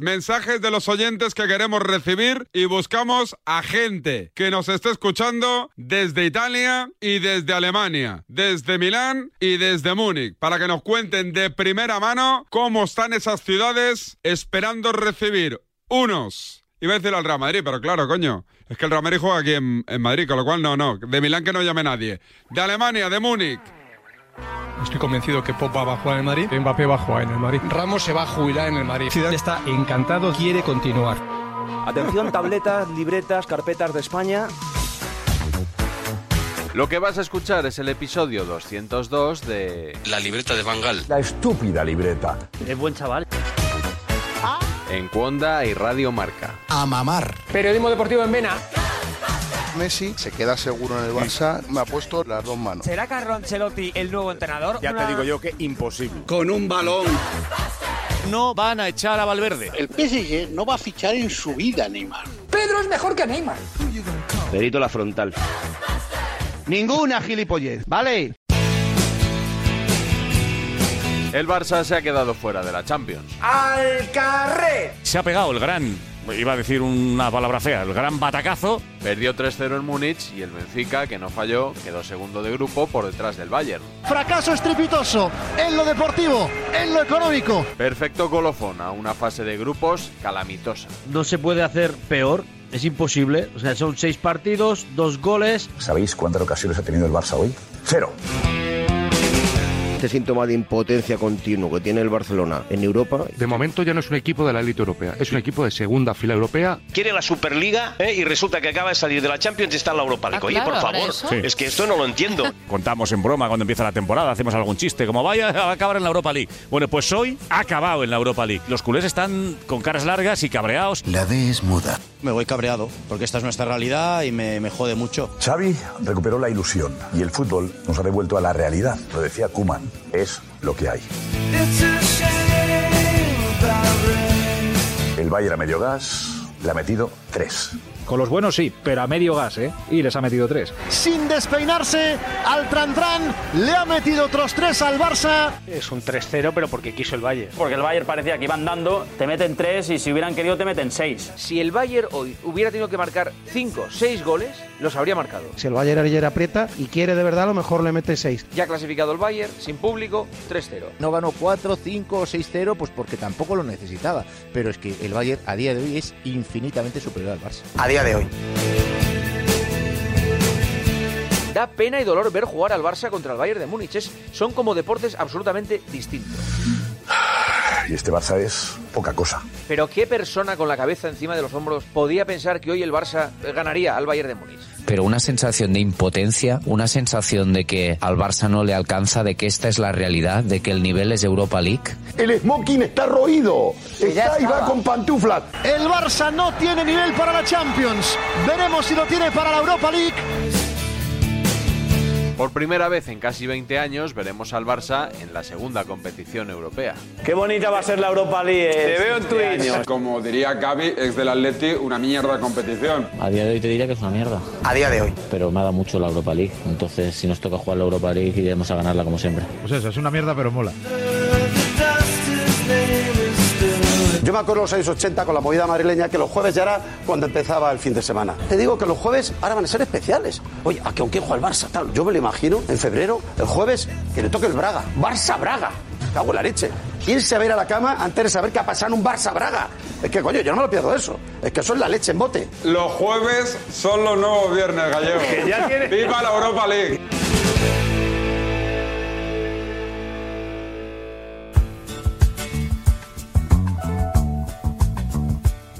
Mensajes de los oyentes que queremos recibir y buscamos a gente que nos esté escuchando desde Italia y desde Alemania, desde Milán y desde Múnich, para que nos cuenten de primera mano cómo están esas ciudades esperando recibir unos. Iba a decir al Real Madrid, pero claro, coño. Es que el Real Madrid juega aquí en, en Madrid, con lo cual no, no. De Milán que no llame nadie. De Alemania, de Múnich. Estoy convencido que Pogba va a jugar en el Madrid, Mbappé va a jugar en el Madrid, Ramos se va a jubilar en el Madrid. Ciudad está encantado, quiere continuar. Atención, tabletas, libretas, carpetas de España. Lo que vas a escuchar es el episodio 202 de La libreta de Bangal. La estúpida libreta. Es buen chaval. En Cuonda y Radio Marca. A mamar. Periodismo deportivo en Vena. Messi se queda seguro en el Barça. Me ha puesto las dos manos. ¿Será Carlo Ancelotti el nuevo entrenador? Ya te digo yo que imposible. Con un balón. No van a echar a Valverde. El PSG no va a fichar en su vida a Neymar. Pedro es mejor que Neymar. Perito la frontal. Ninguna gilipollez, ¿vale? El Barça se ha quedado fuera de la Champions. ¡Al carré! Se ha pegado el gran, iba a decir una palabra fea, el gran batacazo. Perdió 3-0 en Múnich y el Benfica, que no falló, quedó segundo de grupo por detrás del Bayern. Fracaso estrepitoso en lo deportivo, en lo económico. Perfecto colofón a una fase de grupos calamitosa. No se puede hacer peor. Es imposible. O sea, son seis partidos, dos goles. ¿Sabéis cuántas ocasiones ha tenido el Barça hoy? Cero. Este síntoma de impotencia continuo que tiene el Barcelona en Europa. De momento ya no es un equipo de la élite europea, es un equipo de segunda fila europea. Quiere la Superliga ¿eh? y resulta que acaba de salir de la Champions y está en la Europa League. Oye, por favor, es que esto no lo entiendo. Contamos en broma cuando empieza la temporada, hacemos algún chiste, como vaya a acabar en la Europa League. Bueno, pues hoy ha acabado en la Europa League. Los culés están con caras largas y cabreados. La D es muda. Me voy cabreado, porque esta es nuestra realidad y me, me jode mucho. Xavi recuperó la ilusión y el fútbol nos ha devuelto a la realidad. Lo decía Kuman, es lo que hay. El Bayern a medio gas le ha metido tres. Con los buenos sí, pero a medio gas, ¿eh? Y les ha metido tres. Sin despeinarse, al Trantran le ha metido otros tres al Barça. Es un 3-0, pero porque quiso el Bayern. Porque el Bayern parecía que iban dando, te meten tres y si hubieran querido te meten seis. Si el Bayern hoy hubiera tenido que marcar cinco, seis goles, los habría marcado. Si el Bayern ayer aprieta y quiere de verdad, a lo mejor le mete seis. Ya clasificado el Bayern, sin público, 3-0. No ganó 4, 5 o 6-0, pues porque tampoco lo necesitaba. Pero es que el Bayern a día de hoy es infinitamente superior al Barça. Día de hoy. Da pena y dolor ver jugar al Barça contra el Bayern de Múnich. Son como deportes absolutamente distintos. Y este Barça es poca cosa. Pero ¿qué persona con la cabeza encima de los hombros podía pensar que hoy el Barça ganaría al Bayern de Múnich? pero una sensación de impotencia, una sensación de que al Barça no le alcanza, de que esta es la realidad, de que el nivel es Europa League. El smoking está roído. Está y va con pantuflas. El Barça no tiene nivel para la Champions. Veremos si lo tiene para la Europa League. Por primera vez en casi 20 años veremos al Barça en la segunda competición europea. Qué bonita va a ser la Europa League. Te veo en Twitch. Como diría Gaby, ex del Atleti, una mierda competición. A día de hoy te diría que es una mierda. A día de hoy. Pero me ha dado mucho la Europa League. Entonces, si nos toca jugar la Europa League, iremos a ganarla como siempre. Pues eso, es una mierda, pero mola. Yo me acuerdo los años 80 con la movida madrileña que los jueves ya era cuando empezaba el fin de semana. Te digo que los jueves ahora van a ser especiales. Oye, ¿a que aunque juega el Barça? Tal. Yo me lo imagino en febrero, el jueves, que le toque el Braga. Barça-Braga. Cago en la leche. Irse a ver a la cama antes de saber qué ha pasado en un Barça Braga. Es que, coño, yo no me lo pierdo eso. Es que eso es la leche en bote. Los jueves son los nuevos viernes, gallego. Que ya tiene- ¡Viva la Europa League!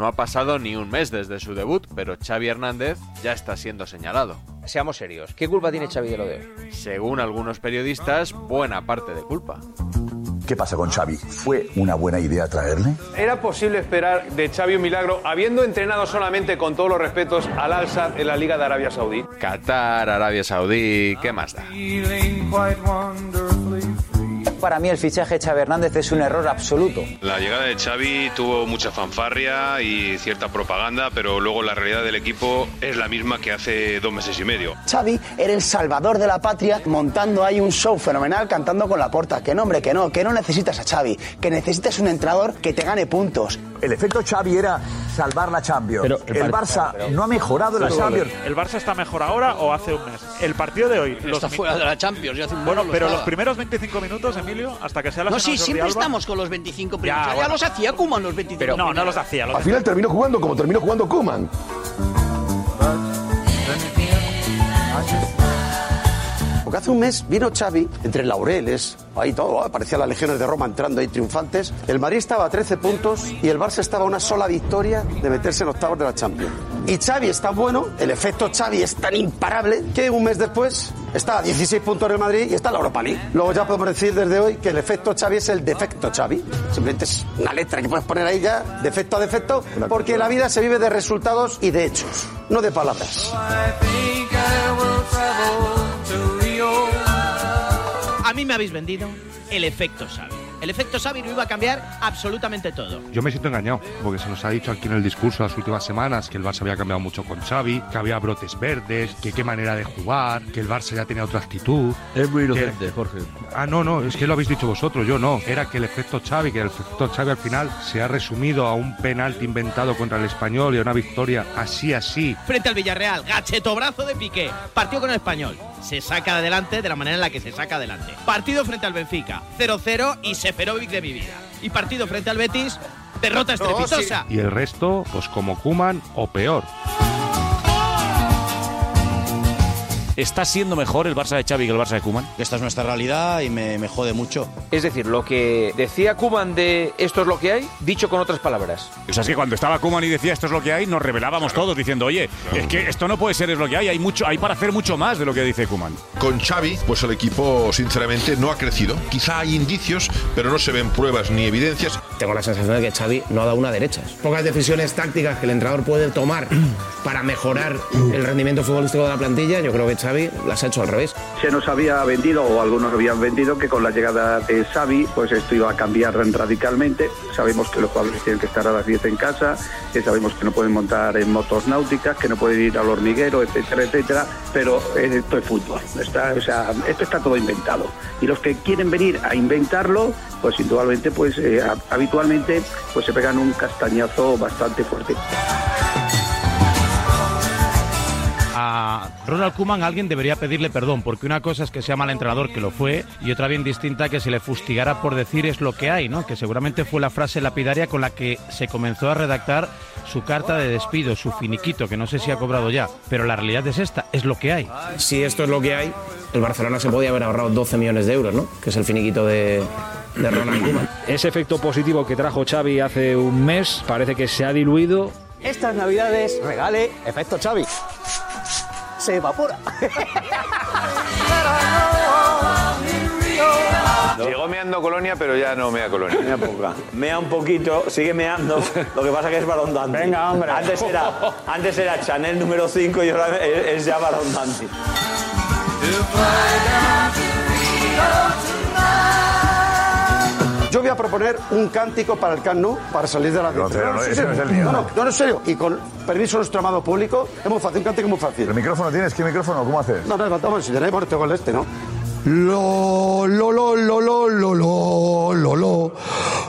No ha pasado ni un mes desde su debut, pero Xavi Hernández ya está siendo señalado. Seamos serios, ¿qué culpa tiene Xavi de lo de hoy? Según algunos periodistas, buena parte de culpa. ¿Qué pasa con Xavi? ¿Fue una buena idea traerle? ¿Era posible esperar de Xavi un milagro habiendo entrenado solamente con todos los respetos al Al-Sadd en la Liga de Arabia Saudí? Qatar, Arabia Saudí, ¿qué más da? Para mí el fichaje de Xavi Hernández es un error absoluto. La llegada de Xavi tuvo mucha fanfarria y cierta propaganda, pero luego la realidad del equipo es la misma que hace dos meses y medio. Xavi era el salvador de la patria montando ahí un show fenomenal cantando con la porta. Que no, hombre, que no, que no necesitas a Xavi, que necesitas un entrenador que te gane puntos. El efecto Xavi era salvar la Champions. el Barça no ha mejorado la Champions. ¿El Barça está mejor ahora o hace un mes? El partido de hoy. Está fuera de la Champions, ya hace un Bueno, pero los primeros 25 minutos, Emilio, hasta que sea la No, sí, siempre Alba- estamos con los 25 primeros. Ya, bueno. los hacía Kuman los 25 Pero no, no los hacía. Los Al final terminó jugando como terminó jugando Kuman. Porque hace un mes vino Xavi entre laureles, ahí todo, ¿eh? parecía las legiones de Roma entrando ahí triunfantes. El Madrid estaba a 13 puntos y el Barça estaba a una sola victoria de meterse en octavos de la Champions. Y Xavi es tan bueno, el efecto Xavi es tan imparable que un mes después está a 16 puntos en el Madrid y está en la Europa League. Luego ya podemos decir desde hoy que el efecto Xavi es el defecto Xavi. Simplemente es una letra que puedes poner ahí ya, defecto a defecto, porque la vida se vive de resultados y de hechos, no de palabras. A mí me habéis vendido el efecto Xavi. El efecto Xavi lo iba a cambiar absolutamente todo. Yo me siento engañado, porque se nos ha dicho aquí en el discurso las últimas semanas que el Barça había cambiado mucho con Xavi, que había brotes verdes, que qué manera de jugar, que el Barça ya tenía otra actitud. Es muy que- inocente, Jorge. Ah, no, no, es que lo habéis dicho vosotros, yo no. Era que el efecto Xavi, que el efecto Xavi al final se ha resumido a un penalti inventado contra el Español y a una victoria así, así. Frente al Villarreal, gachetobrazo de Piqué. Partido con el Español. Se saca adelante de la manera en la que se saca adelante. Partido frente al Benfica. 0-0 y Seferovic de mi vida. Y partido frente al Betis. Derrota estrepitosa. Y el resto, pues como Kuman o peor. ¿Está siendo mejor el Barça de Xavi que el Barça de Koeman? Esta es nuestra realidad y me, me jode mucho. Es decir, lo que decía Kuman de esto es lo que hay, dicho con otras palabras. O sea, es que cuando estaba Koeman y decía esto es lo que hay, nos revelábamos todos diciendo, oye, es que esto no puede ser es lo que hay, hay mucho, hay para hacer mucho más de lo que dice Koeman. Con Xavi, pues el equipo sinceramente no ha crecido. Quizá hay indicios, pero no se ven pruebas ni evidencias. Tengo la sensación de que Xavi no ha dado una derechas. Pocas decisiones tácticas que el entrenador puede tomar para mejorar el rendimiento futbolístico de la plantilla, yo creo que Xavi las ha hecho al revés. Se nos había vendido, o algunos habían vendido, que con la llegada de Xavi, pues esto iba a cambiar radicalmente. Sabemos que los jugadores tienen que estar a las 10 en casa, que sabemos que no pueden montar en motos náuticas, que no pueden ir al hormiguero, etcétera, etcétera, pero esto es fútbol. Está, o sea, esto está todo inventado. Y los que quieren venir a inventarlo, pues indudablemente, pues eh, habitualmente, pues se pegan un castañazo bastante fuerte. A Ronald Koeman alguien debería pedirle perdón, porque una cosa es que sea mal entrenador, que lo fue, y otra bien distinta que se le fustigara por decir es lo que hay, ¿no? Que seguramente fue la frase lapidaria con la que se comenzó a redactar su carta de despido, su finiquito, que no sé si ha cobrado ya, pero la realidad es esta, es lo que hay. Si esto es lo que hay, el Barcelona se podía haber ahorrado 12 millones de euros, ¿no? Que es el finiquito de, de Ronald Koeman. Ese efecto positivo que trajo Xavi hace un mes parece que se ha diluido. Estas navidades regale efecto Xavi. Se evapora. Llegó meando Colonia, pero ya no mea Colonia. Mea poca. Mea un poquito, sigue meando. Lo que pasa que es Barón Dandy. Venga, hombre. Antes era, antes era Chanel número 5 y ahora es, es ya Barón Dandy. Yo voy a proponer un cántico para el Camp Nou para salir de la No, no, sí, ese sí. no es el mío. No, no, no, en serio. Y con permiso de nuestro amado público, es muy fácil, un cántico muy fácil. ¿El micrófono tienes? ¿Qué micrófono? ¿Cómo haces? No, no, levantamos, si tenéis, bueno, tengo el este, ¿no? Lo, lo, lo, lo, lo, lo, lo, lo, lo,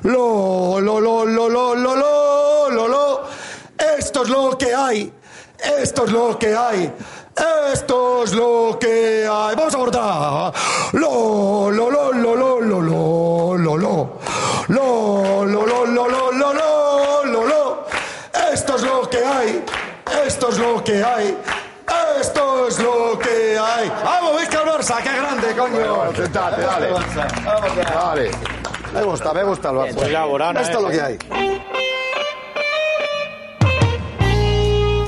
lo, lo, lo, lo, lo, lo, lo, lo, lo. Esto es lo que hay, esto es lo que hay, esto es lo que hay. Vamos a cortar. Lo, lo, lo, lo, lo, lo, lo, lo, es lo que hay. Esto es lo que hay. ¡Vamos, Vizca Barça! ¡Qué grande, coño! sentate, dale. Dale. Me gusta, me gusta el Barça. Laborana, Esto es lo eh. que hay.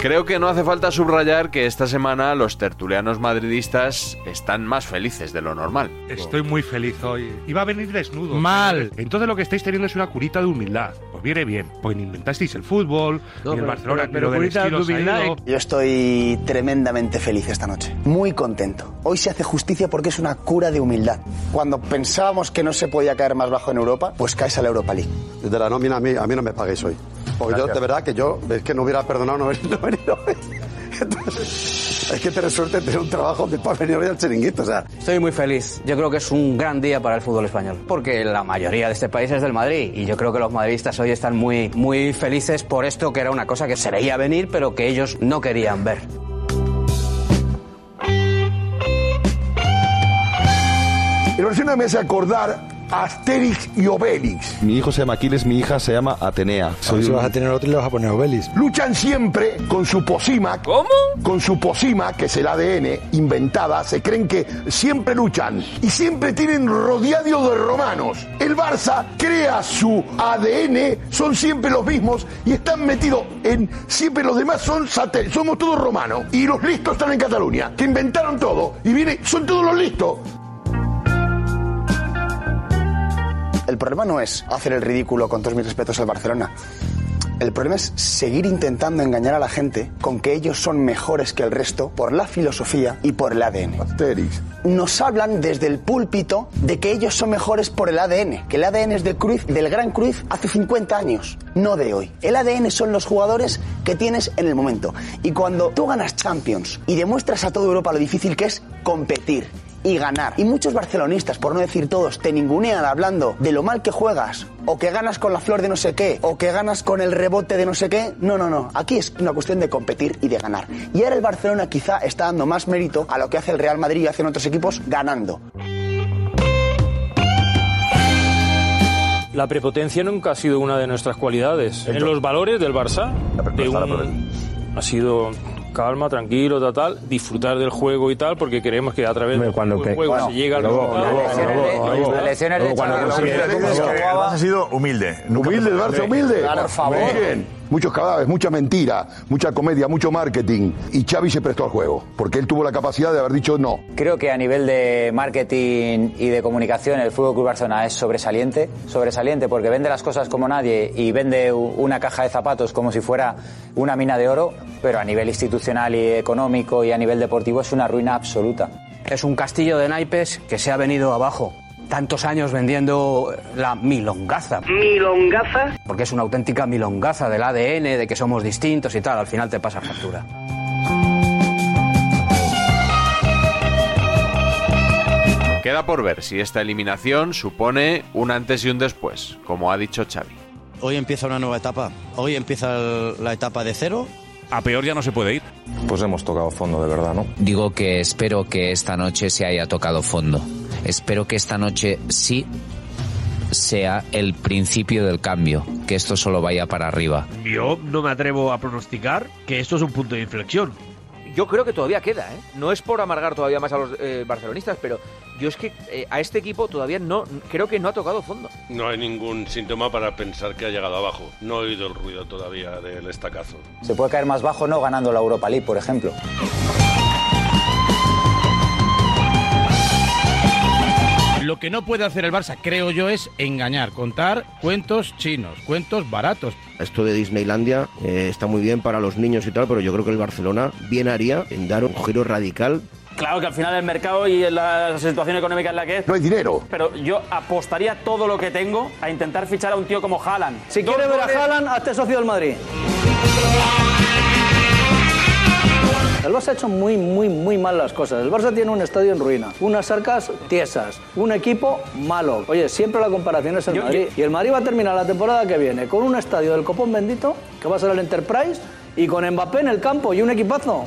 Creo que no hace falta subrayar que esta semana los tertulianos madridistas están más felices de lo normal. Estoy muy feliz hoy. Iba a venir desnudo. Mal. Entonces lo que estáis teniendo es una curita de humildad. Pues viene bien. Ni inventasteis el fútbol, No, ni el pero- Barcelona, pero- pero lo del estilo ido. Yo estoy tremendamente feliz esta noche. Muy contento. Hoy se hace justicia porque es una cura de humildad. Cuando pensábamos que no se podía caer más bajo en Europa, pues caes a la Europa League. De la nómina a mí, a mí no me paguéis hoy. Porque yo, Gracias. de verdad, que yo, es que no hubiera perdonado no haber no haber ido hoy. Entonces, hay que tener suerte de tener un trabajo donde puedas venir hoy al chiringuito, o sea. Estoy muy feliz. Yo creo que es un gran día para el fútbol español. Porque la mayoría de este país es del Madrid. Y yo creo que los madridistas hoy están muy, muy felices por esto, que era una cosa que se veía venir, pero que ellos no querían ver. El Barcelona me hace acordar Asterix y Obelix. Mi hijo se llama Aquiles, mi hija se llama Atenea. si vas a tener otro le vas a poner Obelis. Luchan siempre con su posima. ¿Cómo? Con su posima, que es el ADN, inventada. Se creen que siempre luchan. Y siempre tienen rodeado de romanos. El Barça crea su ADN, son siempre los mismos y están metidos en. Siempre los demás son satel- somos todos romanos. Y los listos están en Cataluña, que inventaron todo. Y viene, son todos los listos. El problema no es hacer el ridículo con todos mis respetos al Barcelona. El problema es seguir intentando engañar a la gente con que ellos son mejores que el resto por la filosofía y por el ADN. Nos hablan desde el púlpito de que ellos son mejores por el ADN, que el ADN es de Cruyff, del gran Cruyff hace 50 años, no de hoy. El ADN son los jugadores que tienes en el momento. Y cuando tú ganas Champions y demuestras a toda Europa lo difícil que es competir y ganar. Y muchos barcelonistas, por no decir todos, te ningunean hablando de lo mal que juegas, o que ganas con la flor de no sé qué, o que ganas con el rebote de no sé qué. No, no, no. Aquí es una cuestión de competir y de ganar. Y ahora el Barcelona quizá está dando más mérito a lo que hace el Real Madrid y hacen otros equipos ganando. La prepotencia nunca ha sido una de nuestras cualidades. En los valores del Barça, de un- ha sido calma, tranquilo, tal, tal, disfrutar del juego y tal, porque creemos que a través del juego, Bueno, se llega al luego- cuando ha sido humilde. Humilde, el Barça humilde. Por favor. Muchos cadáveres, mucha mentira, mucha comedia, mucho marketing. Y Xavi se prestó al juego, porque él tuvo la capacidad de haber dicho no. Creo que a nivel de marketing y de comunicación el Fútbol Club Barcelona es sobresaliente, sobresaliente porque vende las cosas como nadie y vende una caja de zapatos como si fuera una mina de oro, pero a nivel institucional y económico y a nivel deportivo es una ruina absoluta. Es un castillo de naipes que se ha venido abajo. Tantos años vendiendo la milongaza. ¿Milongaza? Porque es una auténtica milongaza del ADN, de que somos distintos y tal. Al final te pasa factura. Queda por ver si esta eliminación supone un antes y un después, como ha dicho Xavi. Hoy empieza una nueva etapa. Hoy empieza la etapa de cero. A peor ya no se puede ir. Pues hemos tocado fondo de verdad, ¿no? Digo que espero que esta noche se haya tocado fondo. Espero que esta noche sí sea el principio del cambio, que esto solo vaya para arriba. Yo no me atrevo a pronosticar que esto es un punto de inflexión. Yo creo que todavía queda, ¿eh? No es por amargar todavía más a los eh, barcelonistas, pero yo es que eh, a este equipo todavía no, creo que no ha tocado fondo. No hay ningún síntoma para pensar que ha llegado abajo. No he oído el ruido todavía del estacazo. Se puede caer más bajo no ganando la Europa League, por ejemplo. Lo que no puede hacer el Barça, creo yo, es engañar, contar cuentos chinos, cuentos baratos. Esto de Disneylandia eh, está muy bien para los niños y tal, pero yo creo que el Barcelona bien haría en dar un giro radical. Claro que al final el mercado y la situación económica en la que es. No hay dinero. Pero yo apostaría todo lo que tengo a intentar fichar a un tío como Haaland. Si quiere ver a Haaland, hazte socio del Madrid. El Barça ha hecho muy, muy, muy mal las cosas. El Barça tiene un estadio en ruina, unas arcas tiesas, un equipo malo. Oye, siempre la comparación es el Yo- Madrid. Y el Madrid va a terminar la temporada que viene con un estadio del Copón Bendito, que va a ser el Enterprise, y con Mbappé en el campo y un equipazo.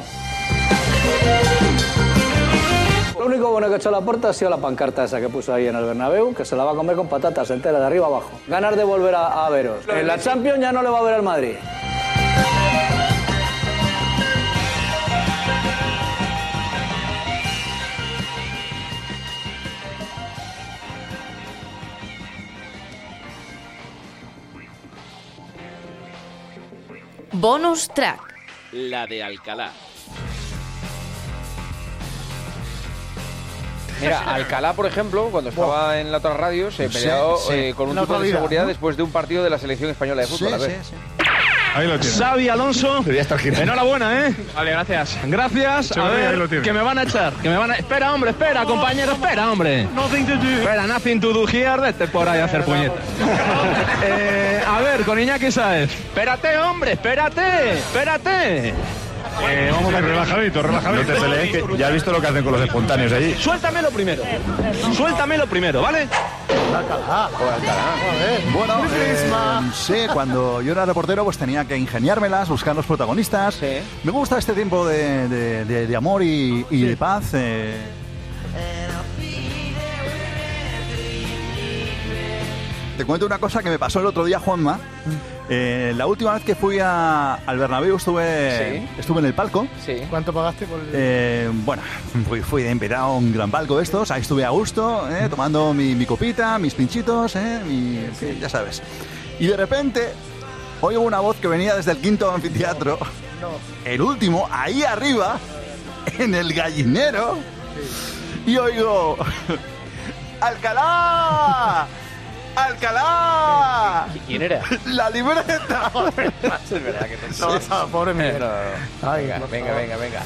Lo único bueno que ha hecho la puerta ha sido la pancarta esa que puso ahí en el Bernabéu, que se la va a comer con patatas entera, de arriba abajo. Ganar de volver a, a veros. En la Champions ya no le va a ver al Madrid. Bonus track. La de Alcalá. Mira, Alcalá, por ejemplo, cuando estaba en la otra radio, se peleó sí. eh, con un tipo de seguridad ¿no? después de un partido de la selección española de fútbol. Sí, a ver. Ahí lo tienes. Xavi Alonso. Enhorabuena, ¿eh? Vale, gracias. Gracias. A ahí lo que me van a echar. Que me van a... Espera, hombre, espera, compañero, espera, hombre. Espera, nothing to do here. Vete por ahí a hacer puñetas. Eh, a ver, con Iñaki Saez. Espérate, hombre, espérate. Espérate. Eh, vamos a relajadito, relajadito. No te pelees, que ya has visto lo que hacen con los espontáneos allí. Suéltamelo primero. Suéltamelo primero, ¿vale? Bueno, eh, sí, cuando yo era reportero pues tenía que ingeniármelas, buscar los protagonistas. Me gusta este tiempo de, de- de- de amor y, y de paz. eh. Te cuento una cosa que me pasó el otro día, Juanma. Eh, la última vez que fui a- al Bernabéu estuve, estuve en el palco. ¿Cuánto pagaste por el.? Eh, bueno, fui, fui de invitado a un gran palco de estos, ahí estuve a gusto, eh, tomando mi, mi copita, mis pinchitos, eh, mi- ya sabes. Y de repente oigo una voz que venía desde el quinto anfiteatro, el último, ahí arriba, en el gallinero, y oigo, ¡Alcalá! ¡Alcalá! ¿Quién era? ¡La libreta! es verdad que te Sí. pobre Miguel. No, no, no. Ay, venga, venga, venga.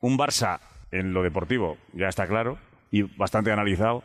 Un Barça en lo deportivo ya está claro y bastante analizado.